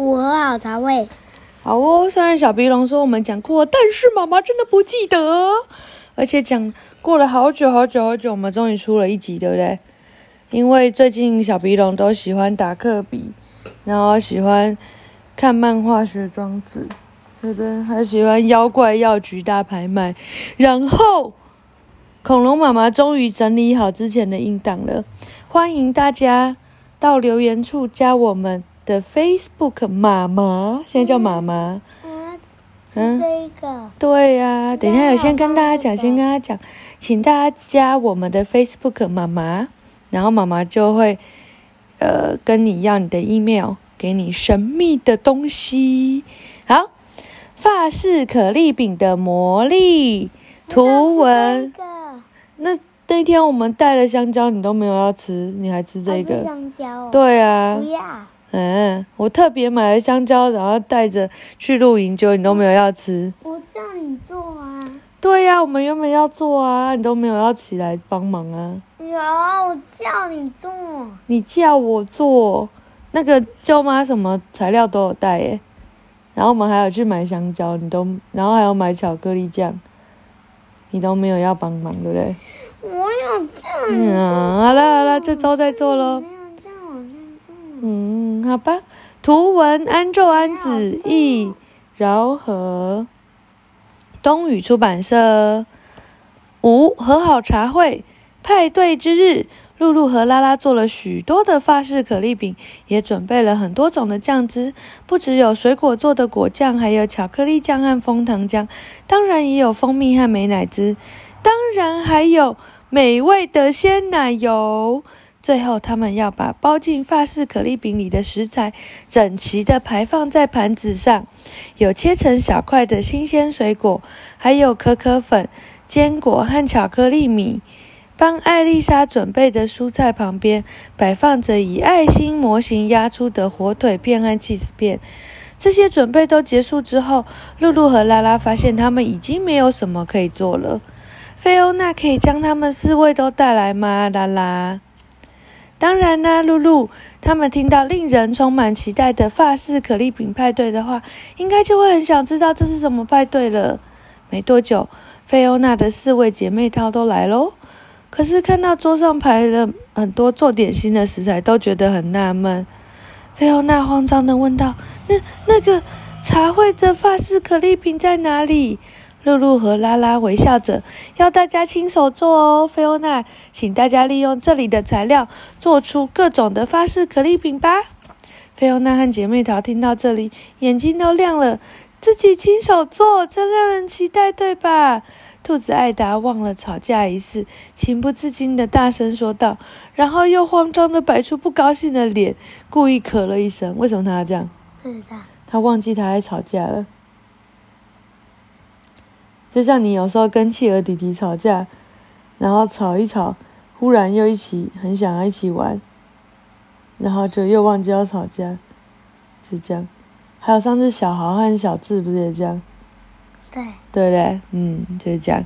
五和好茶味。好哦，虽然小鼻龙说我们讲过，但是妈妈真的不记得，而且讲过了好久好久好久，我们终于出了一集，对不对？因为最近小鼻龙都喜欢打课笔，然后喜欢看漫画学装置，对不对？还喜欢妖怪药局大拍卖，然后恐龙妈妈终于整理好之前的音档了，欢迎大家到留言处加我们的 Facebook 妈妈，现在叫妈妈。啊，是这个。对呀、等一下，有先跟大家讲，先跟大家讲，请大家加我们的 Facebook 妈妈，然后妈妈就会呃跟你要你的 email，给你神秘的东西。好，法式可丽饼的魔力图文。那那天我们带了香蕉，你都没有要吃，你还吃这个？香蕉哦。对啊不，要。嗯，我特别买了香蕉，然后带着去露营，结果你都没有要吃。我叫你做啊。对呀、我们原本要做啊，你都没有要起来帮忙啊。有啊，我叫你做。你叫我做，那个舅妈什么材料都有带耶。然后我们还有去买香蕉，你都，然后还有买巧克力酱，你都没有要帮忙，对不对？我有叫你嗯，好了好了，这周再做喽。嗯，好吧。图文安昼安子译，饶和，东宇出版社。五和好茶会派对之日，露露和拉拉做了许多的法式可丽饼，也准备了很多种的酱汁，不只有水果做的果酱，还有巧克力酱和枫糖浆，当然也有蜂蜜和美乃滋，当然还有美味的鲜奶油。最后，他们要把包进法式可丽饼里的食材整齐地排放在盘子上，有切成小块的新鲜水果，还有可可粉、坚果和巧克力米。帮艾丽莎准备的蔬菜旁边摆放着以爱心模型压出的火腿片和 cheese 片。这些准备都结束之后，露露和拉拉发现他们已经没有什么可以做了。菲欧娜可以将他们四位都带来吗？拉拉。当然啦，露露，他们听到令人充满期待的法式可丽饼派对的话，应该就会很想知道这是什么派对了。没多久，菲欧娜的四位姐妹淘都来喽。可是看到桌上排了很多做点心的食材，都觉得很纳闷。菲欧娜慌张地问道：“那那个茶会的法式可丽饼在哪里？”露露和拉拉微笑着，要大家亲手做哦。菲欧娜，请大家利用这里的材料，做出各种的法式可丽饼吧。菲欧娜和姐妹淘听到这里，眼睛都亮了。自己亲手做，真让人期待，对吧？兔子艾达忘了吵架一事，情不自禁的大声说道，然后又慌张的摆出不高兴的脸，故意咳了一声。为什么他要这样？不知道。他忘记他在吵架了。就像你有时候跟企鹅弟弟吵架，然后吵一吵，忽然又一起很想要一起玩，然后就又忘记要吵架，就这样。还有上次小豪和小智不是也这样？对。对不对？嗯，就是这样。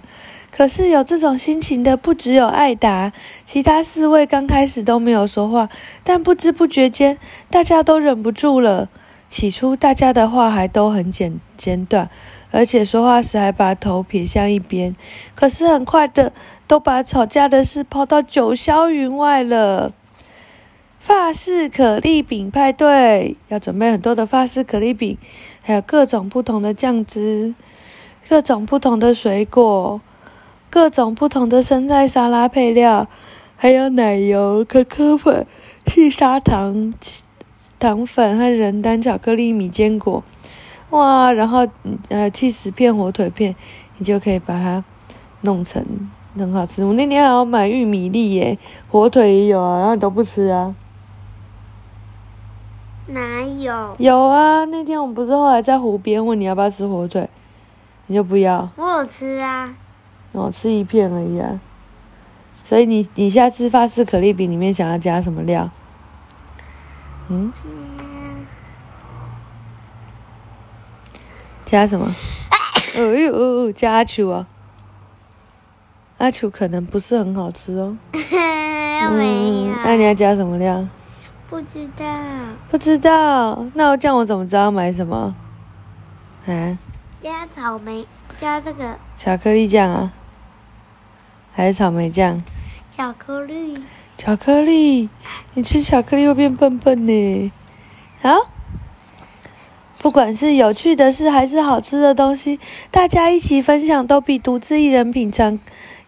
可是有这种心情的不只有艾达，其他四位刚开始都没有说话，但不知不觉间，大家都忍不住了。起初大家的话还都很简简短，而且说话时还把头撇向一边。可是很快的，都把吵架的事抛到九霄云外了。法式可丽饼派对要准备很多的法式可丽饼，还有各种不同的酱汁。各种不同的水果，各种不同的生菜沙拉配料，还有奶油、可可粉、细砂糖、糖粉和人丹巧克力米坚果，哇！然后呃，气死片、火腿片，你就可以把它弄成很好吃。我那天还要买玉米粒耶，火腿也有啊，然后你都不吃啊？哪有？有啊，那天我们不是后来在湖边问你要不要吃火腿，你就不要。我有吃啊。哦，吃一片而已啊。所以你你下次法式可丽饼里面想要加什么料？嗯，加什么？哎呦哦，加阿球啊！阿球可能不是很好吃哦。没有。那你要加什么料？不知道。不知道。那我这样我怎么知道买什么？啊？加草莓，加这个巧克力酱啊？还是草莓酱？巧克力。巧克力，你吃巧克力会变笨笨呢。好，不管是有趣的事还是好吃的东西，大家一起分享都比独自一人品尝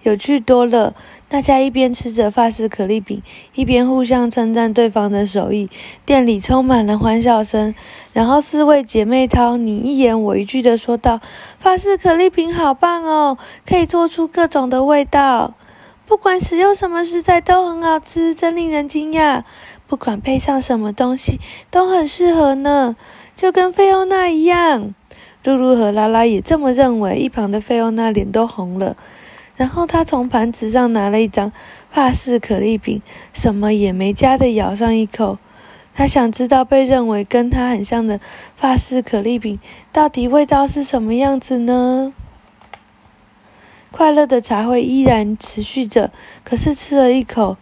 有趣多了。大家一边吃着法式可丽饼，一边互相称赞对方的手艺。店里充满了欢笑声。然后四位姐妹淘你一言我一句的说道：“法式可丽饼好棒哦，可以做出各种的味道。”不管使用什么食材都很好吃，真令人惊讶。不管配上什么东西都很适合呢，就跟菲欧娜一样。露露和拉拉也这么认为。一旁的菲欧娜脸都红了，然后她从盘子上拿了一张法式可丽饼，什么也没加的咬上一口。她想知道被认为跟她很像的法式可丽饼到底味道是什么样子呢？快乐的茶会依然持续着，可是吃了一口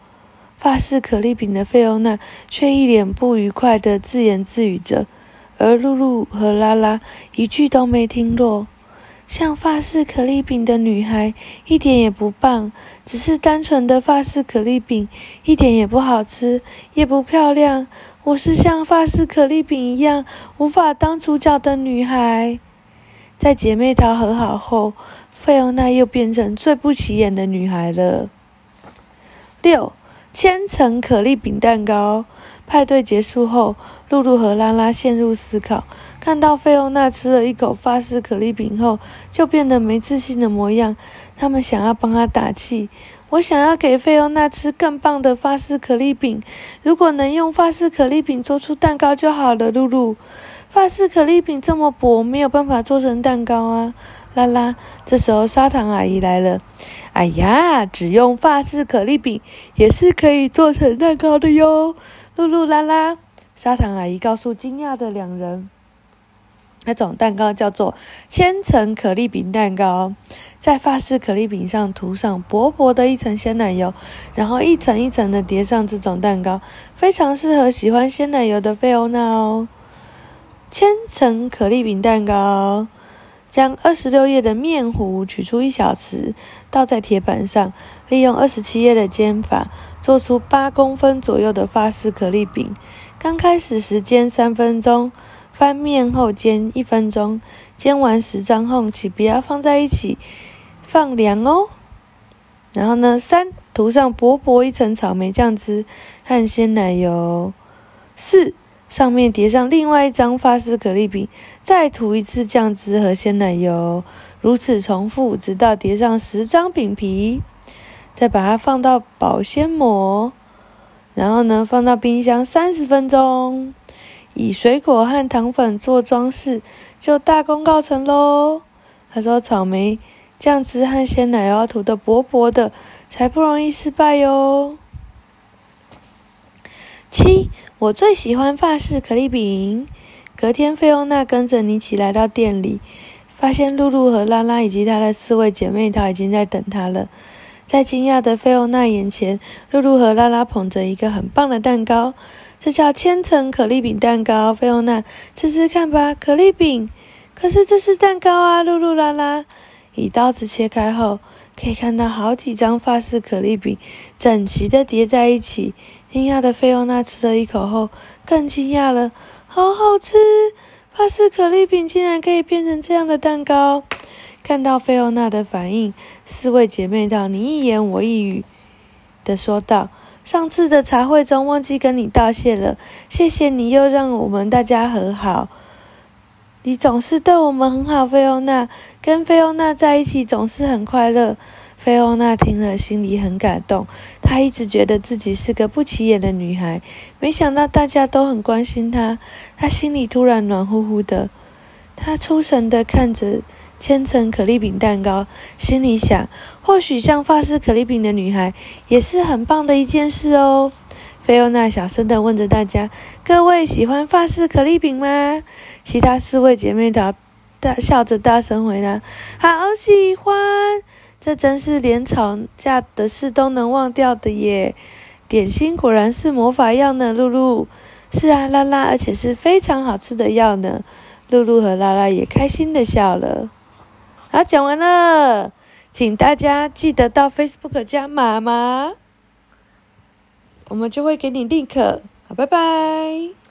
法式可丽饼的费欧娜却一脸不愉快的自言自语着，而露露和拉拉一句都没听落。像法式可丽饼的女孩一点也不棒，只是单纯的法式可丽饼，一点也不好吃，也不漂亮。我是像法式可丽饼一样无法当主角的女孩。在姐妹淘和好后。费欧娜又变成最不起眼的女孩了。六千层可丽饼蛋糕派对结束后，露露和拉拉陷入思考。看到费欧娜吃了一口法式可丽饼后，就变得没自信的模样，他们想要帮她打气。我想要给费欧娜吃更棒的法式可丽饼。如果能用法式可丽饼做出蛋糕就好了，露露。法式可丽饼这么薄，没有办法做成蛋糕啊。啦啦，这时候砂糖阿姨来了。哎呀，只用法式可丽饼也是可以做成蛋糕的哟。噜噜啦啦，砂糖阿姨告诉惊讶的两人，那种蛋糕叫做千层可丽饼蛋糕，在法式可丽饼上涂上薄薄的一层鲜奶油，然后一层一层的叠上这种蛋糕，非常适合喜欢鲜奶油的菲欧娜哦。千层可丽饼蛋糕。将二十六页的面糊取出一小匙，倒在铁板上，利用二十七页的煎法，做出八公分左右的法式可丽饼。刚开始时煎三分钟，翻面后煎一分钟，煎完十张后请，不要放在一起，放凉哦。然后呢，三涂上薄薄一层草莓酱汁和鲜奶油。四上面叠上另外一张法式可丽饼，再涂一次酱汁和鲜奶油，如此重复，直到叠上十张饼皮。再把它放到保鲜膜，然后呢，放到冰箱三十分钟，以水果和糖粉做装饰，就大功告成喽。他说：“草莓酱汁和鲜奶油要涂的薄薄的，才不容易失败哟。”七。我最喜欢法式可丽饼。隔天，菲欧娜跟着尼奇来到店里，发现露露和拉拉以及她的四位姐妹淘已经在等她了。在惊讶的菲欧娜眼前，露露和拉拉捧着一个很棒的蛋糕，这叫千层可丽饼蛋糕。菲欧娜，吃吃看吧，可丽饼。可是这是蛋糕啊！露露、拉拉以刀子切开后，可以看到好几张法式可丽饼整齐的叠在一起。惊讶的菲欧娜吃了一口后，更惊讶了，好好吃！巴斯可丽饼竟然可以变成这样的蛋糕。看到菲欧娜的反应，四位姐妹道你一言我一语的说道：“上次的茶会中忘记跟你道谢了，谢谢你又让我们大家和好。你总是对我们很好，菲欧娜。跟菲欧娜在一起总是很快乐。”菲欧娜听了，心里很感动。她一直觉得自己是个不起眼的女孩，没想到大家都很关心她。她心里突然暖乎乎的。她出神的看着千层可丽饼蛋糕，心里想：或许像法式可丽饼的女孩也是很棒的一件事哦。菲欧娜小声的问着大家：“各位喜欢法式可丽饼吗？”其他四位姐妹大大笑着大声回答：“好喜欢。”这真是连吵架的事都能忘掉的耶！点心果然是魔法药呢，露露。是啊，拉拉，而且是非常好吃的药呢。露露和拉拉也开心的笑了。好，讲完了，请大家记得到 Facebook 加妈妈，我们就会给你 link。好，拜拜。